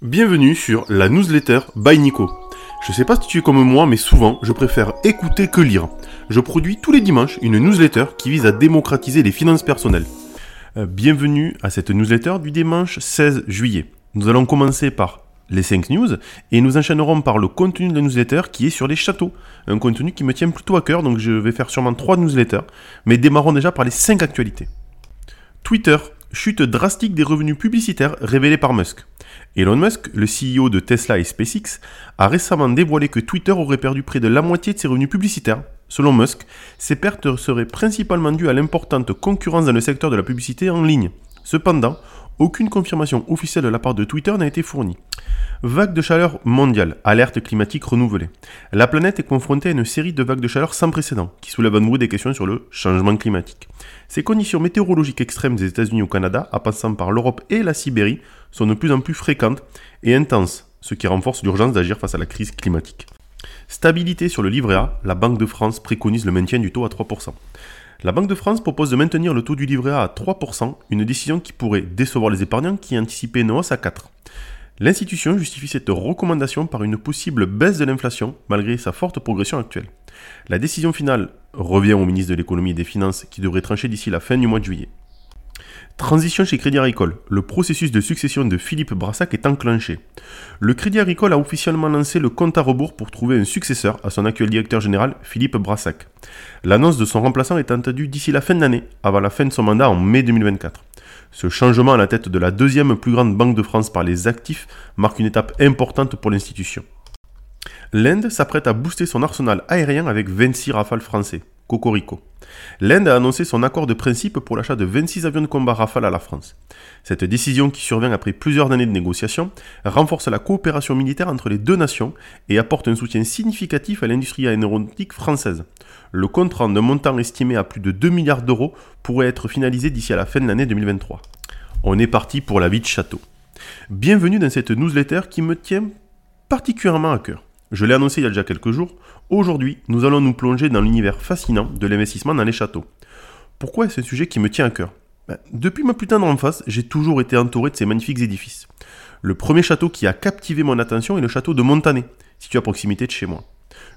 Bienvenue sur la newsletter by Nico. Je sais pas si tu es comme moi, mais souvent, je préfère écouter que lire. Je produis tous les dimanches une newsletter qui vise à démocratiser les finances personnelles. Euh, bienvenue à cette newsletter du dimanche 16 juillet. Nous allons commencer par les 5 news et nous enchaînerons par le contenu de la newsletter qui est sur les châteaux. Un contenu qui me tient plutôt à cœur, donc je vais faire sûrement 3 newsletters. Mais démarrons déjà par les 5 actualités. Twitter, chute drastique des revenus publicitaires révélés par Musk. Elon Musk, le CEO de Tesla et SpaceX, a récemment dévoilé que Twitter aurait perdu près de la moitié de ses revenus publicitaires. Selon Musk, ces pertes seraient principalement dues à l'importante concurrence dans le secteur de la publicité en ligne. Cependant, aucune confirmation officielle de la part de Twitter n'a été fournie. Vague de chaleur mondiale, alerte climatique renouvelée. La planète est confrontée à une série de vagues de chaleur sans précédent, qui soulèvent à nouveau des questions sur le changement climatique. Ces conditions météorologiques extrêmes des États-Unis au Canada, à passant par l'Europe et la Sibérie, sont de plus en plus fréquentes et intenses, ce qui renforce l'urgence d'agir face à la crise climatique. Stabilité sur le livret A, la Banque de France préconise le maintien du taux à 3%. La Banque de France propose de maintenir le taux du livret A à 3%, une décision qui pourrait décevoir les épargnants qui anticipaient une hausse à 4%. L'institution justifie cette recommandation par une possible baisse de l'inflation malgré sa forte progression actuelle. La décision finale revient au ministre de l'économie et des finances qui devrait trancher d'ici la fin du mois de juillet. Transition chez Crédit Agricole. Le processus de succession de Philippe Brassac est enclenché. Le Crédit Agricole a officiellement lancé le compte à rebours pour trouver un successeur à son actuel directeur général, Philippe Brassac. L'annonce de son remplaçant est attendue d'ici la fin de l'année, avant la fin de son mandat en mai 2024. Ce changement à la tête de la deuxième plus grande banque de France par les actifs marque une étape importante pour l'institution. L'Inde s'apprête à booster son arsenal aérien avec 26 rafales français. Cocorico. L'Inde a annoncé son accord de principe pour l'achat de 26 avions de combat Rafale à la France. Cette décision, qui survient après plusieurs années de négociations, renforce la coopération militaire entre les deux nations et apporte un soutien significatif à l'industrie aéronautique française. Le contrat d'un montant estimé à plus de 2 milliards d'euros pourrait être finalisé d'ici à la fin de l'année 2023. On est parti pour la vie de château. Bienvenue dans cette newsletter qui me tient particulièrement à cœur. Je l'ai annoncé il y a déjà quelques jours, aujourd'hui nous allons nous plonger dans l'univers fascinant de l'investissement dans les châteaux. Pourquoi est-ce un sujet qui me tient à cœur? Ben, Depuis ma plus tendre enfance, j'ai toujours été entouré de ces magnifiques édifices. Le premier château qui a captivé mon attention est le château de Montané, situé à proximité de chez moi.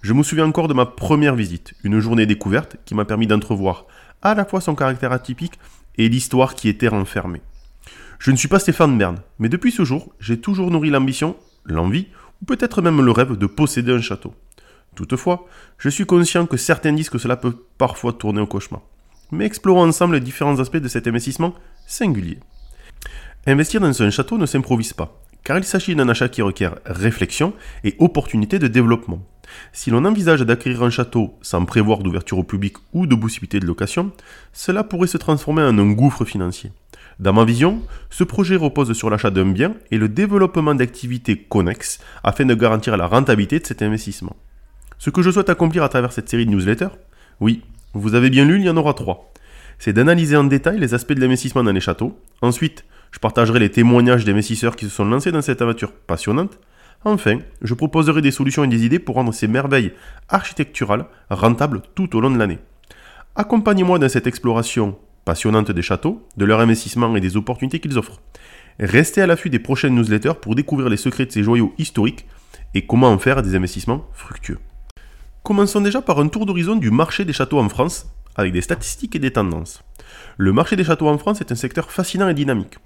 Je me souviens encore de ma première visite, une journée découverte qui m'a permis d'entrevoir à la fois son caractère atypique et l'histoire qui était renfermée. Je ne suis pas Stéphane Bern, mais depuis ce jour, j'ai toujours nourri l'ambition, l'envie ou peut-être même le rêve de posséder un château. Toutefois, je suis conscient que certains disent que cela peut parfois tourner au cauchemar. Mais explorons ensemble les différents aspects de cet investissement singulier. Investir dans un château ne s'improvise pas, car il s'agit d'un achat qui requiert réflexion et opportunité de développement. Si l'on envisage d'acquérir un château sans prévoir d'ouverture au public ou de possibilité de location, cela pourrait se transformer en un gouffre financier. Dans ma vision, ce projet repose sur l'achat d'un bien et le développement d'activités connexes afin de garantir la rentabilité de cet investissement. Ce que je souhaite accomplir à travers cette série de newsletters Oui, vous avez bien lu, il y en aura trois. C'est d'analyser en détail les aspects de l'investissement dans les châteaux. Ensuite, je partagerai les témoignages d'investisseurs qui se sont lancés dans cette aventure passionnante. Enfin, je proposerai des solutions et des idées pour rendre ces merveilles architecturales rentables tout au long de l'année. Accompagnez-moi dans cette exploration des châteaux, de leur investissement et des opportunités qu'ils offrent. Restez à l'affût des prochaines newsletters pour découvrir les secrets de ces joyaux historiques et comment en faire des investissements fructueux. Commençons déjà par un tour d'horizon du marché des châteaux en France, avec des statistiques et des tendances. Le marché des châteaux en France est un secteur fascinant et dynamique.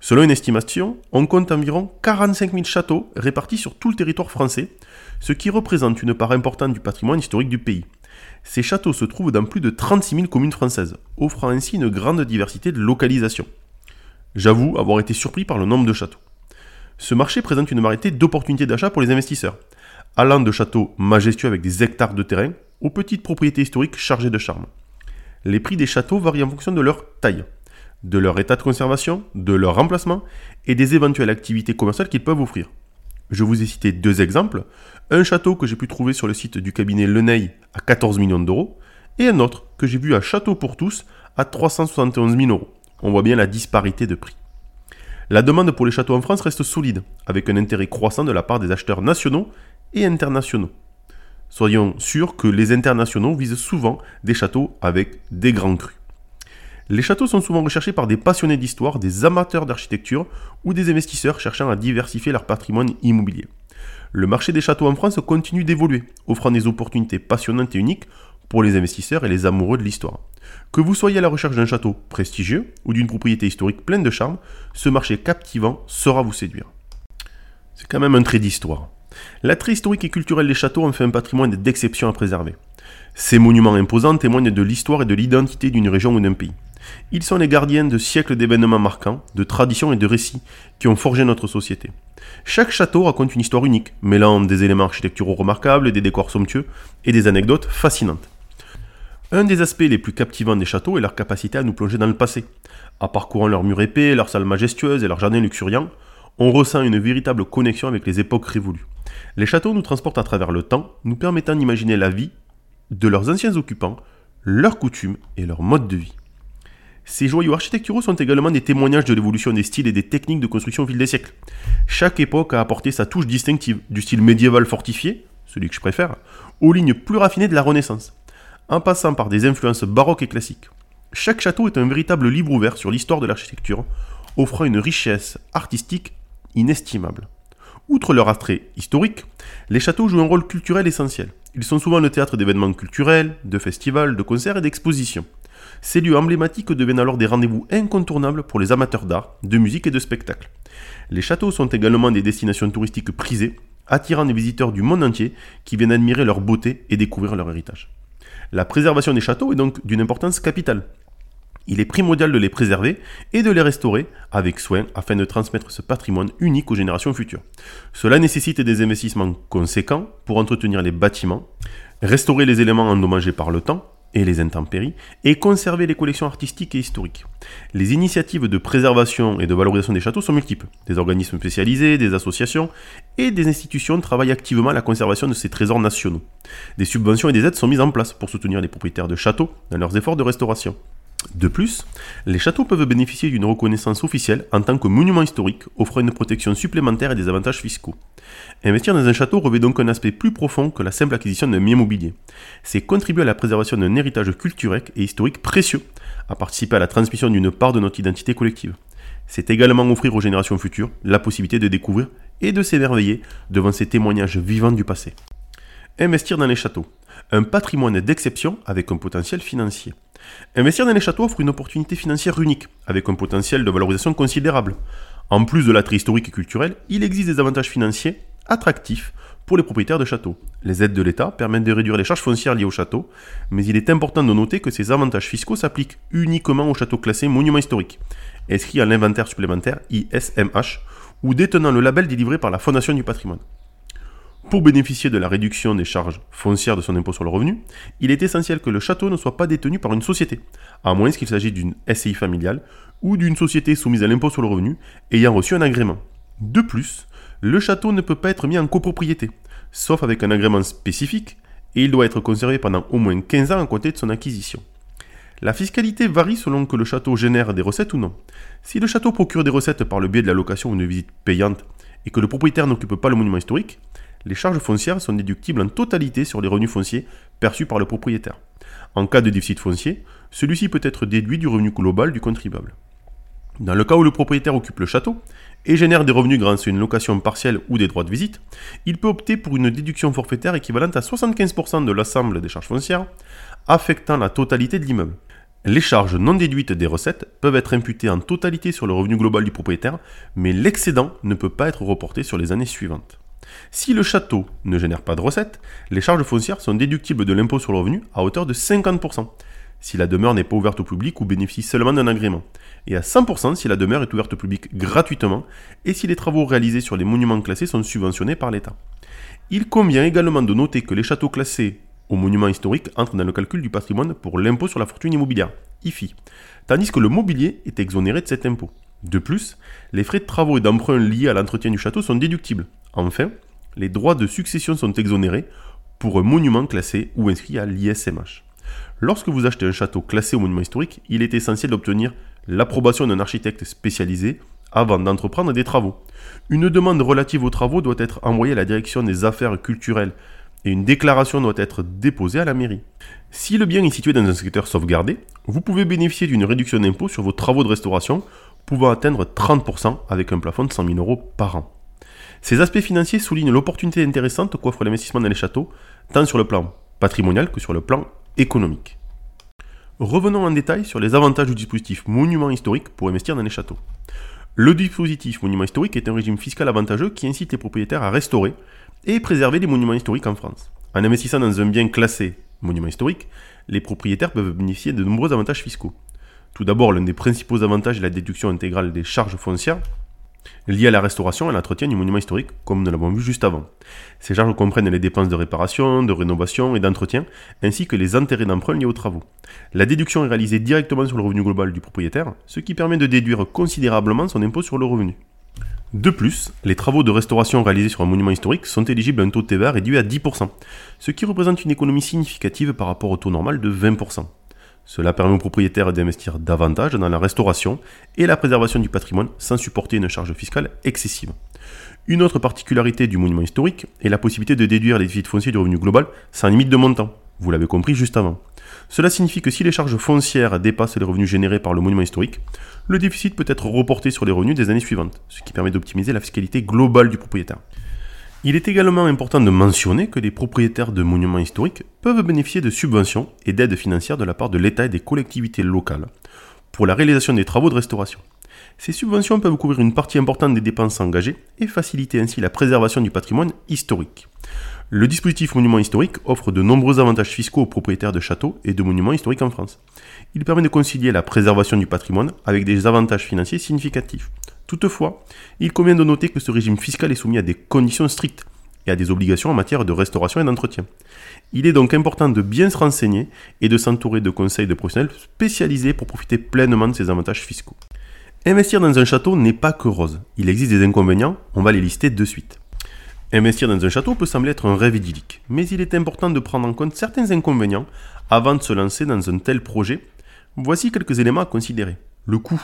Selon une estimation, on compte environ 45 000 châteaux répartis sur tout le territoire français, ce qui représente une part importante du patrimoine historique du pays. Ces châteaux se trouvent dans plus de 36 000 communes françaises, offrant ainsi une grande diversité de localisations. J'avoue avoir été surpris par le nombre de châteaux. Ce marché présente une variété d'opportunités d'achat pour les investisseurs, allant de châteaux majestueux avec des hectares de terrain aux petites propriétés historiques chargées de charme. Les prix des châteaux varient en fonction de leur taille, de leur état de conservation, de leur remplacement et des éventuelles activités commerciales qu'ils peuvent offrir. Je vous ai cité deux exemples. Un château que j'ai pu trouver sur le site du cabinet Leney à 14 millions d'euros et un autre que j'ai vu à Château pour tous à 371 000 euros. On voit bien la disparité de prix. La demande pour les châteaux en France reste solide, avec un intérêt croissant de la part des acheteurs nationaux et internationaux. Soyons sûrs que les internationaux visent souvent des châteaux avec des grands crus. Les châteaux sont souvent recherchés par des passionnés d'histoire, des amateurs d'architecture ou des investisseurs cherchant à diversifier leur patrimoine immobilier. Le marché des châteaux en France continue d'évoluer, offrant des opportunités passionnantes et uniques pour les investisseurs et les amoureux de l'histoire. Que vous soyez à la recherche d'un château prestigieux ou d'une propriété historique pleine de charme, ce marché captivant saura vous séduire. C'est quand même un trait d'histoire. L'attrait historique et culturel des châteaux en fait un patrimoine d'exception à préserver. Ces monuments imposants témoignent de l'histoire et de l'identité d'une région ou d'un pays. Ils sont les gardiens de siècles d'événements marquants, de traditions et de récits qui ont forgé notre société. Chaque château raconte une histoire unique, mêlant des éléments architecturaux remarquables, des décors somptueux et des anecdotes fascinantes. Un des aspects les plus captivants des châteaux est leur capacité à nous plonger dans le passé. En parcourant leurs murs épais, leurs salles majestueuses et leurs jardins luxuriants, on ressent une véritable connexion avec les époques révolues. Les châteaux nous transportent à travers le temps, nous permettant d'imaginer la vie de leurs anciens occupants, leurs coutumes et leur mode de vie. Ces joyaux architecturaux sont également des témoignages de l'évolution des styles et des techniques de construction au fil des siècles. Chaque époque a apporté sa touche distinctive, du style médiéval fortifié, celui que je préfère, aux lignes plus raffinées de la Renaissance, en passant par des influences baroques et classiques. Chaque château est un véritable livre ouvert sur l'histoire de l'architecture, offrant une richesse artistique inestimable. Outre leur attrait historique, les châteaux jouent un rôle culturel essentiel. Ils sont souvent le théâtre d'événements culturels, de festivals, de concerts et d'expositions. Ces lieux emblématiques deviennent alors des rendez-vous incontournables pour les amateurs d'art, de musique et de spectacle. Les châteaux sont également des destinations touristiques prisées, attirant des visiteurs du monde entier qui viennent admirer leur beauté et découvrir leur héritage. La préservation des châteaux est donc d'une importance capitale. Il est primordial de les préserver et de les restaurer avec soin afin de transmettre ce patrimoine unique aux générations futures. Cela nécessite des investissements conséquents pour entretenir les bâtiments, restaurer les éléments endommagés par le temps et les intempéries, et conserver les collections artistiques et historiques. Les initiatives de préservation et de valorisation des châteaux sont multiples. Des organismes spécialisés, des associations et des institutions travaillent activement à la conservation de ces trésors nationaux. Des subventions et des aides sont mises en place pour soutenir les propriétaires de châteaux dans leurs efforts de restauration. De plus, les châteaux peuvent bénéficier d'une reconnaissance officielle en tant que monument historique, offrant une protection supplémentaire et des avantages fiscaux. Investir dans un château revêt donc un aspect plus profond que la simple acquisition d'un bien mobilier. C'est contribuer à la préservation d'un héritage culturel et historique précieux, à participer à la transmission d'une part de notre identité collective. C'est également offrir aux générations futures la possibilité de découvrir et de s'émerveiller devant ces témoignages vivants du passé. Investir dans les châteaux, un patrimoine d'exception avec un potentiel financier. Investir dans les châteaux offre une opportunité financière unique, avec un potentiel de valorisation considérable. En plus de l'attrait historique et culturel, il existe des avantages financiers attractifs pour les propriétaires de châteaux. Les aides de l'État permettent de réduire les charges foncières liées au château, mais il est important de noter que ces avantages fiscaux s'appliquent uniquement aux châteaux classés monuments historiques, inscrits à l'inventaire supplémentaire ISMH ou détenant le label délivré par la Fondation du patrimoine. Pour bénéficier de la réduction des charges foncières de son impôt sur le revenu, il est essentiel que le château ne soit pas détenu par une société, à moins qu'il s'agisse d'une SCI familiale ou d'une société soumise à l'impôt sur le revenu ayant reçu un agrément. De plus, le château ne peut pas être mis en copropriété, sauf avec un agrément spécifique, et il doit être conservé pendant au moins 15 ans à côté de son acquisition. La fiscalité varie selon que le château génère des recettes ou non. Si le château procure des recettes par le biais de la location ou d'une visite payante et que le propriétaire n'occupe pas le monument historique, les charges foncières sont déductibles en totalité sur les revenus fonciers perçus par le propriétaire. En cas de déficit foncier, celui-ci peut être déduit du revenu global du contribuable. Dans le cas où le propriétaire occupe le château et génère des revenus grâce à une location partielle ou des droits de visite, il peut opter pour une déduction forfaitaire équivalente à 75% de l'ensemble des charges foncières, affectant la totalité de l'immeuble. Les charges non déduites des recettes peuvent être imputées en totalité sur le revenu global du propriétaire, mais l'excédent ne peut pas être reporté sur les années suivantes. Si le château ne génère pas de recettes, les charges foncières sont déductibles de l'impôt sur le revenu à hauteur de 50%, si la demeure n'est pas ouverte au public ou bénéficie seulement d'un agrément, et à 100% si la demeure est ouverte au public gratuitement et si les travaux réalisés sur les monuments classés sont subventionnés par l'État. Il convient également de noter que les châteaux classés aux monuments historiques entrent dans le calcul du patrimoine pour l'impôt sur la fortune immobilière, IFI, tandis que le mobilier est exonéré de cet impôt. De plus, les frais de travaux et d'emprunt liés à l'entretien du château sont déductibles. Enfin, les droits de succession sont exonérés pour un monument classé ou inscrit à l'ISMH. Lorsque vous achetez un château classé au monument historique, il est essentiel d'obtenir l'approbation d'un architecte spécialisé avant d'entreprendre des travaux. Une demande relative aux travaux doit être envoyée à la direction des affaires culturelles et une déclaration doit être déposée à la mairie. Si le bien est situé dans un secteur sauvegardé, vous pouvez bénéficier d'une réduction d'impôt sur vos travaux de restauration pouvant atteindre 30% avec un plafond de 100 000 euros par an. Ces aspects financiers soulignent l'opportunité intéressante qu'offre l'investissement dans les châteaux, tant sur le plan patrimonial que sur le plan économique. Revenons en détail sur les avantages du dispositif monument historique pour investir dans les châteaux. Le dispositif monument historique est un régime fiscal avantageux qui incite les propriétaires à restaurer et préserver les monuments historiques en France. En investissant dans un bien classé monument historique, les propriétaires peuvent bénéficier de nombreux avantages fiscaux. Tout d'abord, l'un des principaux avantages est la déduction intégrale des charges foncières liées à la restauration et à l'entretien du monument historique, comme nous l'avons vu juste avant. Ces charges comprennent les dépenses de réparation, de rénovation et d'entretien, ainsi que les intérêts d'emprunt liés aux travaux. La déduction est réalisée directement sur le revenu global du propriétaire, ce qui permet de déduire considérablement son impôt sur le revenu. De plus, les travaux de restauration réalisés sur un monument historique sont éligibles à un taux de TVA réduit à 10%, ce qui représente une économie significative par rapport au taux normal de 20%. Cela permet aux propriétaires d'investir davantage dans la restauration et la préservation du patrimoine sans supporter une charge fiscale excessive. Une autre particularité du monument historique est la possibilité de déduire les déficits fonciers du revenu global sans limite de montant. Vous l'avez compris juste avant. Cela signifie que si les charges foncières dépassent les revenus générés par le monument historique, le déficit peut être reporté sur les revenus des années suivantes, ce qui permet d'optimiser la fiscalité globale du propriétaire. Il est également important de mentionner que les propriétaires de monuments historiques peuvent bénéficier de subventions et d'aides financières de la part de l'État et des collectivités locales pour la réalisation des travaux de restauration. Ces subventions peuvent couvrir une partie importante des dépenses engagées et faciliter ainsi la préservation du patrimoine historique. Le dispositif Monument historique offre de nombreux avantages fiscaux aux propriétaires de châteaux et de monuments historiques en France. Il permet de concilier la préservation du patrimoine avec des avantages financiers significatifs. Toutefois, il convient de noter que ce régime fiscal est soumis à des conditions strictes et à des obligations en matière de restauration et d'entretien. Il est donc important de bien se renseigner et de s'entourer de conseils de professionnels spécialisés pour profiter pleinement de ces avantages fiscaux. Investir dans un château n'est pas que rose. Il existe des inconvénients, on va les lister de suite. Investir dans un château peut sembler être un rêve idyllique, mais il est important de prendre en compte certains inconvénients avant de se lancer dans un tel projet. Voici quelques éléments à considérer. Le coût.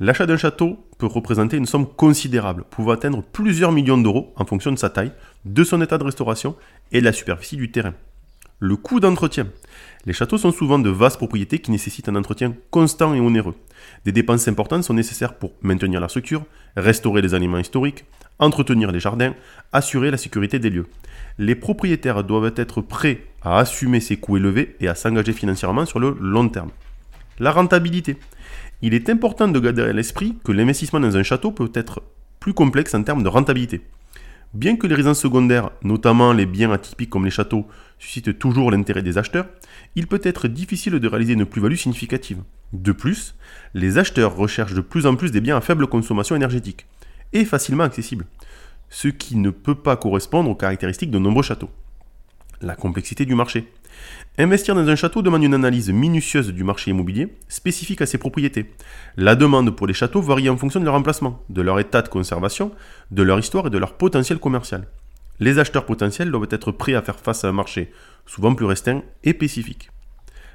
L'achat d'un château peut représenter une somme considérable, pouvant atteindre plusieurs millions d'euros en fonction de sa taille, de son état de restauration et de la superficie du terrain. Le coût d'entretien. Les châteaux sont souvent de vastes propriétés qui nécessitent un entretien constant et onéreux. Des dépenses importantes sont nécessaires pour maintenir la structure, restaurer les aliments historiques, entretenir les jardins, assurer la sécurité des lieux. Les propriétaires doivent être prêts à assumer ces coûts élevés et à s'engager financièrement sur le long terme. La rentabilité. Il est important de garder à l'esprit que l'investissement dans un château peut être plus complexe en termes de rentabilité. Bien que les résidences secondaires, notamment les biens atypiques comme les châteaux, suscitent toujours l'intérêt des acheteurs, il peut être difficile de réaliser une plus-value significative. De plus, les acheteurs recherchent de plus en plus des biens à faible consommation énergétique et facilement accessibles, ce qui ne peut pas correspondre aux caractéristiques de nombreux châteaux. La complexité du marché. Investir dans un château demande une analyse minutieuse du marché immobilier spécifique à ses propriétés. La demande pour les châteaux varie en fonction de leur emplacement, de leur état de conservation, de leur histoire et de leur potentiel commercial. Les acheteurs potentiels doivent être prêts à faire face à un marché souvent plus restreint et spécifique.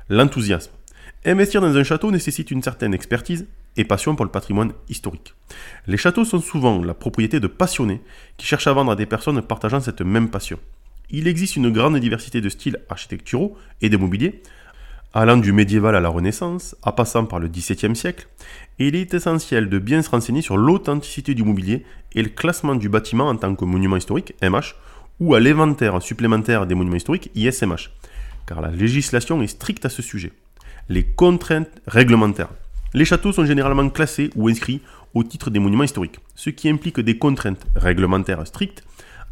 L'enthousiasme. Investir dans un château nécessite une certaine expertise et passion pour le patrimoine historique. Les châteaux sont souvent la propriété de passionnés qui cherchent à vendre à des personnes partageant cette même passion il existe une grande diversité de styles architecturaux et de mobilier, allant du médiéval à la Renaissance, en passant par le XVIIe siècle, et il est essentiel de bien se renseigner sur l'authenticité du mobilier et le classement du bâtiment en tant que monument historique, MH, ou à l'inventaire supplémentaire des monuments historiques, ISMH, car la législation est stricte à ce sujet. Les contraintes réglementaires. Les châteaux sont généralement classés ou inscrits au titre des monuments historiques, ce qui implique des contraintes réglementaires strictes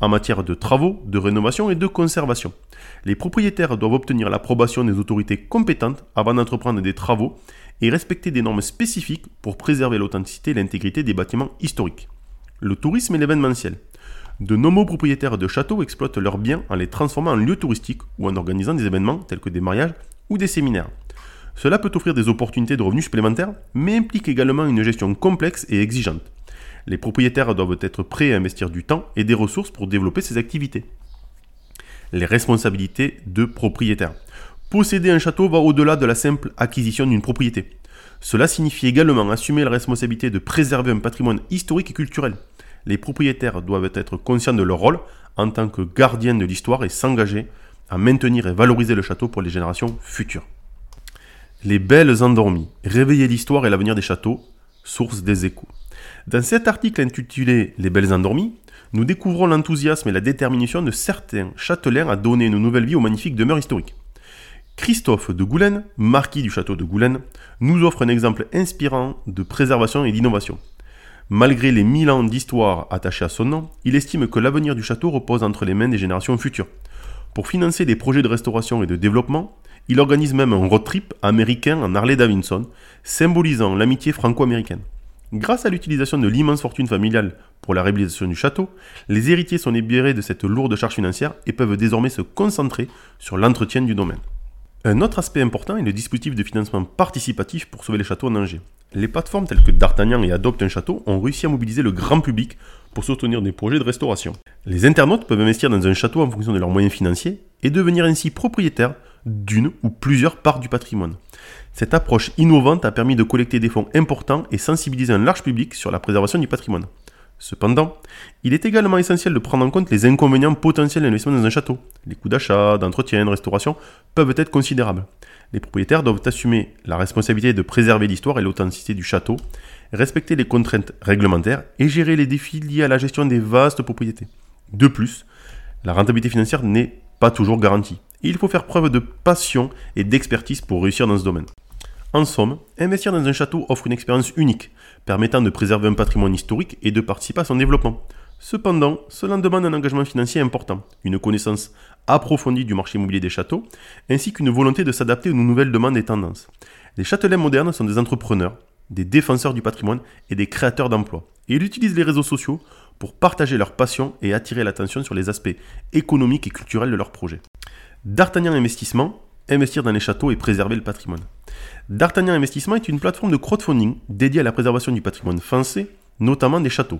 en matière de travaux, de rénovation et de conservation. Les propriétaires doivent obtenir l'approbation des autorités compétentes avant d'entreprendre des travaux et respecter des normes spécifiques pour préserver l'authenticité et l'intégrité des bâtiments historiques. Le tourisme et l'événementiel. De nombreux propriétaires de châteaux exploitent leurs biens en les transformant en lieux touristiques ou en organisant des événements tels que des mariages ou des séminaires. Cela peut offrir des opportunités de revenus supplémentaires, mais implique également une gestion complexe et exigeante les propriétaires doivent être prêts à investir du temps et des ressources pour développer ces activités. Les responsabilités de propriétaire. Posséder un château va au-delà de la simple acquisition d'une propriété. Cela signifie également assumer la responsabilité de préserver un patrimoine historique et culturel. Les propriétaires doivent être conscients de leur rôle en tant que gardiens de l'histoire et s'engager à maintenir et valoriser le château pour les générations futures. Les belles endormies, réveiller l'histoire et l'avenir des châteaux, source des échos. Dans cet article intitulé Les belles endormies, nous découvrons l'enthousiasme et la détermination de certains châtelains à donner une nouvelle vie aux magnifiques demeures historiques. Christophe de Goulen, marquis du château de Goulen, nous offre un exemple inspirant de préservation et d'innovation. Malgré les mille ans d'histoire attachés à son nom, il estime que l'avenir du château repose entre les mains des générations futures. Pour financer des projets de restauration et de développement, il organise même un road trip américain en Harley-Davidson, symbolisant l'amitié franco-américaine. Grâce à l'utilisation de l'immense fortune familiale pour la réhabilitation du château, les héritiers sont libérés de cette lourde charge financière et peuvent désormais se concentrer sur l'entretien du domaine. Un autre aspect important est le dispositif de financement participatif pour sauver les châteaux en danger. Les plateformes telles que D'Artagnan et Adopte un château ont réussi à mobiliser le grand public pour soutenir des projets de restauration. Les internautes peuvent investir dans un château en fonction de leurs moyens financiers et devenir ainsi propriétaires d'une ou plusieurs parts du patrimoine. Cette approche innovante a permis de collecter des fonds importants et sensibiliser un large public sur la préservation du patrimoine. Cependant, il est également essentiel de prendre en compte les inconvénients potentiels d'investissement dans un château. Les coûts d'achat, d'entretien, de restauration peuvent être considérables. Les propriétaires doivent assumer la responsabilité de préserver l'histoire et l'authenticité du château, respecter les contraintes réglementaires et gérer les défis liés à la gestion des vastes propriétés. De plus, la rentabilité financière n'est pas toujours garantie. il faut faire preuve de passion et d'expertise pour réussir dans ce domaine. En somme, investir dans un château offre une expérience unique, permettant de préserver un patrimoine historique et de participer à son développement. Cependant, cela demande un engagement financier important, une connaissance approfondie du marché immobilier des châteaux, ainsi qu'une volonté de s'adapter aux nouvelles demandes et tendances. Les châtelains modernes sont des entrepreneurs, des défenseurs du patrimoine et des créateurs d'emplois. Ils utilisent les réseaux sociaux pour partager leur passion et attirer l'attention sur les aspects économiques et culturels de leurs projets. D'Artagnan Investissement, investir dans les châteaux et préserver le patrimoine. D'Artagnan Investissement est une plateforme de crowdfunding dédiée à la préservation du patrimoine français, notamment des châteaux.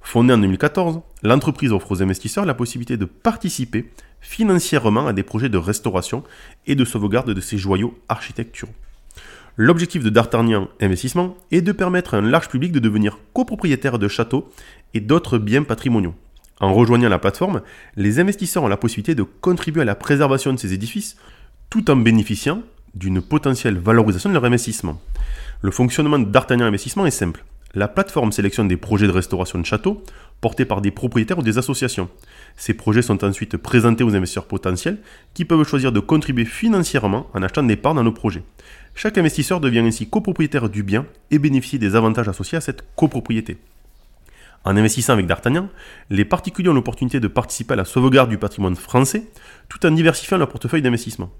Fondée en 2014, l'entreprise offre aux investisseurs la possibilité de participer financièrement à des projets de restauration et de sauvegarde de ces joyaux architecturaux. L'objectif de D'Artagnan Investissement est de permettre à un large public de devenir copropriétaire de châteaux et d'autres biens patrimoniaux. En rejoignant la plateforme, les investisseurs ont la possibilité de contribuer à la préservation de ces édifices tout en bénéficiant d'une potentielle valorisation de leur investissement. Le fonctionnement d'Artagnan Investissement est simple. La plateforme sélectionne des projets de restauration de châteaux portés par des propriétaires ou des associations. Ces projets sont ensuite présentés aux investisseurs potentiels qui peuvent choisir de contribuer financièrement en achetant des parts dans nos projets. Chaque investisseur devient ainsi copropriétaire du bien et bénéficie des avantages associés à cette copropriété. En investissant avec D'Artagnan, les particuliers ont l'opportunité de participer à la sauvegarde du patrimoine français tout en diversifiant leur portefeuille d'investissement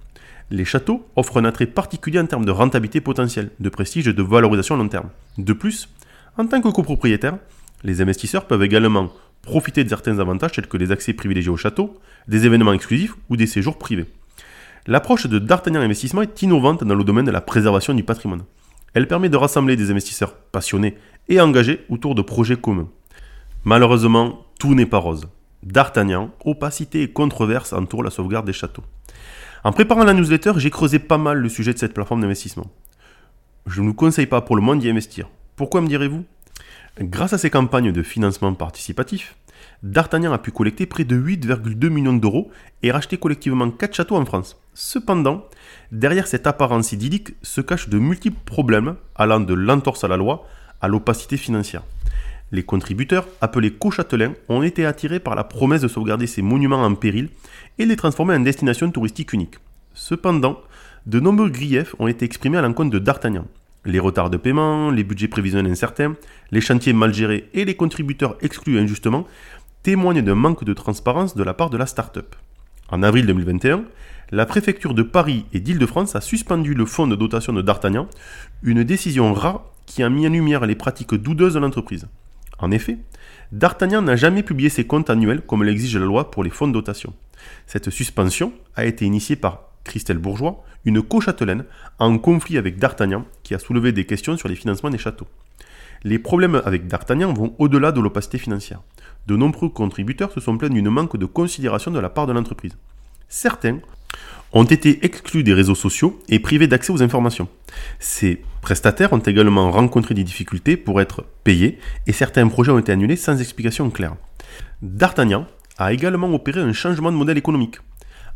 les châteaux offrent un attrait particulier en termes de rentabilité potentielle, de prestige et de valorisation à long terme. De plus, en tant que copropriétaire, les investisseurs peuvent également profiter de certains avantages tels que les accès privilégiés au château, des événements exclusifs ou des séjours privés. L'approche de D'Artagnan Investissement est innovante dans le domaine de la préservation du patrimoine. Elle permet de rassembler des investisseurs passionnés et engagés autour de projets communs. Malheureusement, tout n'est pas rose. D'Artagnan, opacité et controverse entourent la sauvegarde des châteaux. En préparant la newsletter, j'ai creusé pas mal le sujet de cette plateforme d'investissement. Je ne vous conseille pas pour le moment d'y investir. Pourquoi me direz-vous? Grâce à ces campagnes de financement participatif, D'Artagnan a pu collecter près de 8,2 millions d'euros et racheter collectivement 4 châteaux en France. Cependant, derrière cette apparence idyllique se cachent de multiples problèmes allant de l'entorse à la loi à l'opacité financière. Les contributeurs, appelés co-châtelains, ont été attirés par la promesse de sauvegarder ces monuments en péril et les transformer en destination touristique unique. Cependant, de nombreux griefs ont été exprimés à l'encontre de D'Artagnan. Les retards de paiement, les budgets prévisionnels incertains, les chantiers mal gérés et les contributeurs exclus injustement témoignent d'un manque de transparence de la part de la start-up. En avril 2021, la préfecture de Paris et d'Île-de-France a suspendu le fonds de dotation de D'Artagnan, une décision rare qui a mis en lumière les pratiques douteuses de l'entreprise. En effet, D'Artagnan n'a jamais publié ses comptes annuels comme l'exige la loi pour les fonds de dotation. Cette suspension a été initiée par Christelle Bourgeois, une co-châtelaine, en conflit avec D'Artagnan, qui a soulevé des questions sur les financements des châteaux. Les problèmes avec D'Artagnan vont au-delà de l'opacité financière. De nombreux contributeurs se sont plaints d'une manque de considération de la part de l'entreprise. Certains ont été exclus des réseaux sociaux et privés d'accès aux informations. Ces prestataires ont également rencontré des difficultés pour être payés et certains projets ont été annulés sans explication claire. D'Artagnan a également opéré un changement de modèle économique.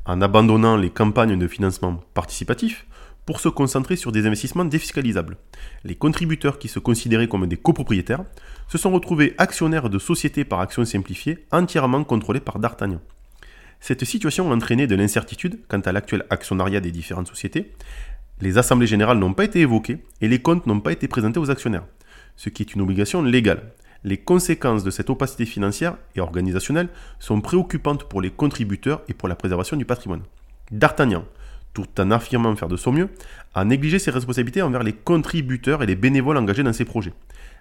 en abandonnant les campagnes de financement participatif pour se concentrer sur des investissements défiscalisables. Les contributeurs qui se considéraient comme des copropriétaires se sont retrouvés actionnaires de sociétés par action simplifiée entièrement contrôlées par D'Artagnan. Cette situation a entraîné de l'incertitude quant à l'actuel actionnariat des différentes sociétés. Les assemblées générales n'ont pas été évoquées et les comptes n'ont pas été présentés aux actionnaires, ce qui est une obligation légale. Les conséquences de cette opacité financière et organisationnelle sont préoccupantes pour les contributeurs et pour la préservation du patrimoine. D'Artagnan, tout en affirmant faire de son mieux, a négligé ses responsabilités envers les contributeurs et les bénévoles engagés dans ses projets.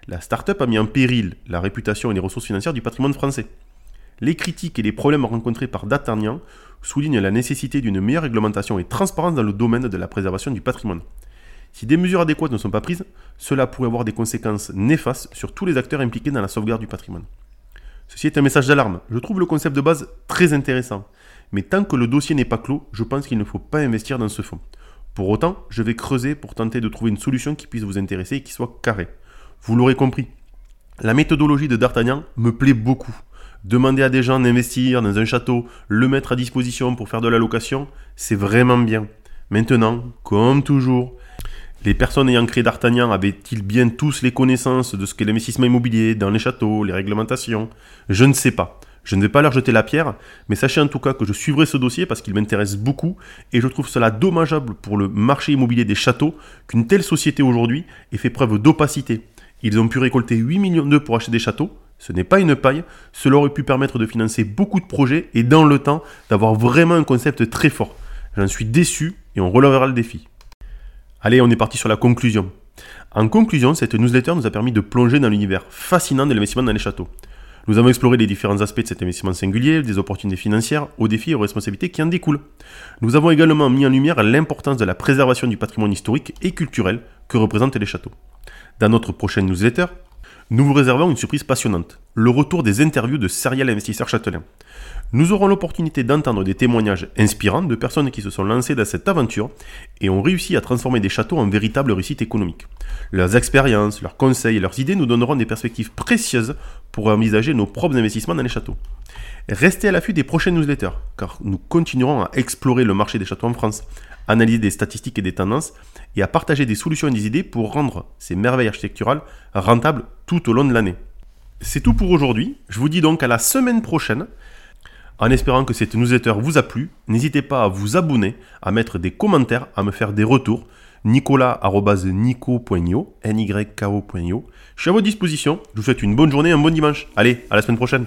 La start-up a mis en péril la réputation et les ressources financières du patrimoine français. Les critiques et les problèmes rencontrés par D'Artagnan soulignent la nécessité d'une meilleure réglementation et transparence dans le domaine de la préservation du patrimoine. Si des mesures adéquates ne sont pas prises, cela pourrait avoir des conséquences néfastes sur tous les acteurs impliqués dans la sauvegarde du patrimoine. Ceci est un message d'alarme. Je trouve le concept de base très intéressant. Mais tant que le dossier n'est pas clos, je pense qu'il ne faut pas investir dans ce fonds. Pour autant, je vais creuser pour tenter de trouver une solution qui puisse vous intéresser et qui soit carrée. Vous l'aurez compris. La méthodologie de D'Artagnan me plaît beaucoup. Demander à des gens d'investir dans un château, le mettre à disposition pour faire de la location, c'est vraiment bien. Maintenant, comme toujours, les personnes ayant créé D'Artagnan avaient-ils bien tous les connaissances de ce qu'est l'investissement immobilier dans les châteaux, les réglementations? Je ne sais pas. Je ne vais pas leur jeter la pierre, mais sachez en tout cas que je suivrai ce dossier parce qu'il m'intéresse beaucoup et je trouve cela dommageable pour le marché immobilier des châteaux qu'une telle société aujourd'hui ait fait preuve d'opacité. Ils ont pu récolter 8 millions d'euros pour acheter des châteaux, ce n'est pas une paille, cela aurait pu permettre de financer beaucoup de projets et dans le temps d'avoir vraiment un concept très fort. J'en suis déçu et on relèvera le défi. Allez, on est parti sur la conclusion. En conclusion, cette newsletter nous a permis de plonger dans l'univers fascinant de l'investissement dans les châteaux. Nous avons exploré les différents aspects de cet investissement singulier, des opportunités financières, aux défis et aux responsabilités qui en découlent. Nous avons également mis en lumière l'importance de la préservation du patrimoine historique et culturel que représentent les châteaux. Dans notre prochaine newsletter, nous vous réservons une surprise passionnante, le retour des interviews de serial investisseurs châtelains. Nous aurons l'opportunité d'entendre des témoignages inspirants de personnes qui se sont lancées dans cette aventure et ont réussi à transformer des châteaux en véritable réussite économique. Leurs expériences, leurs conseils et leurs idées nous donneront des perspectives précieuses pour envisager nos propres investissements dans les châteaux. Restez à l'affût des prochaines newsletters, car nous continuerons à explorer le marché des châteaux en France, analyser des statistiques et des tendances, et à partager des solutions et des idées pour rendre ces merveilles architecturales rentables tout au long de l'année. C'est tout pour aujourd'hui, je vous dis donc à la semaine prochaine en espérant que cette newsletter vous a plu, n'hésitez pas à vous abonner, à mettre des commentaires, à me faire des retours. nicolas.nico.io, n y Je suis à votre disposition. Je vous souhaite une bonne journée, un bon dimanche. Allez, à la semaine prochaine.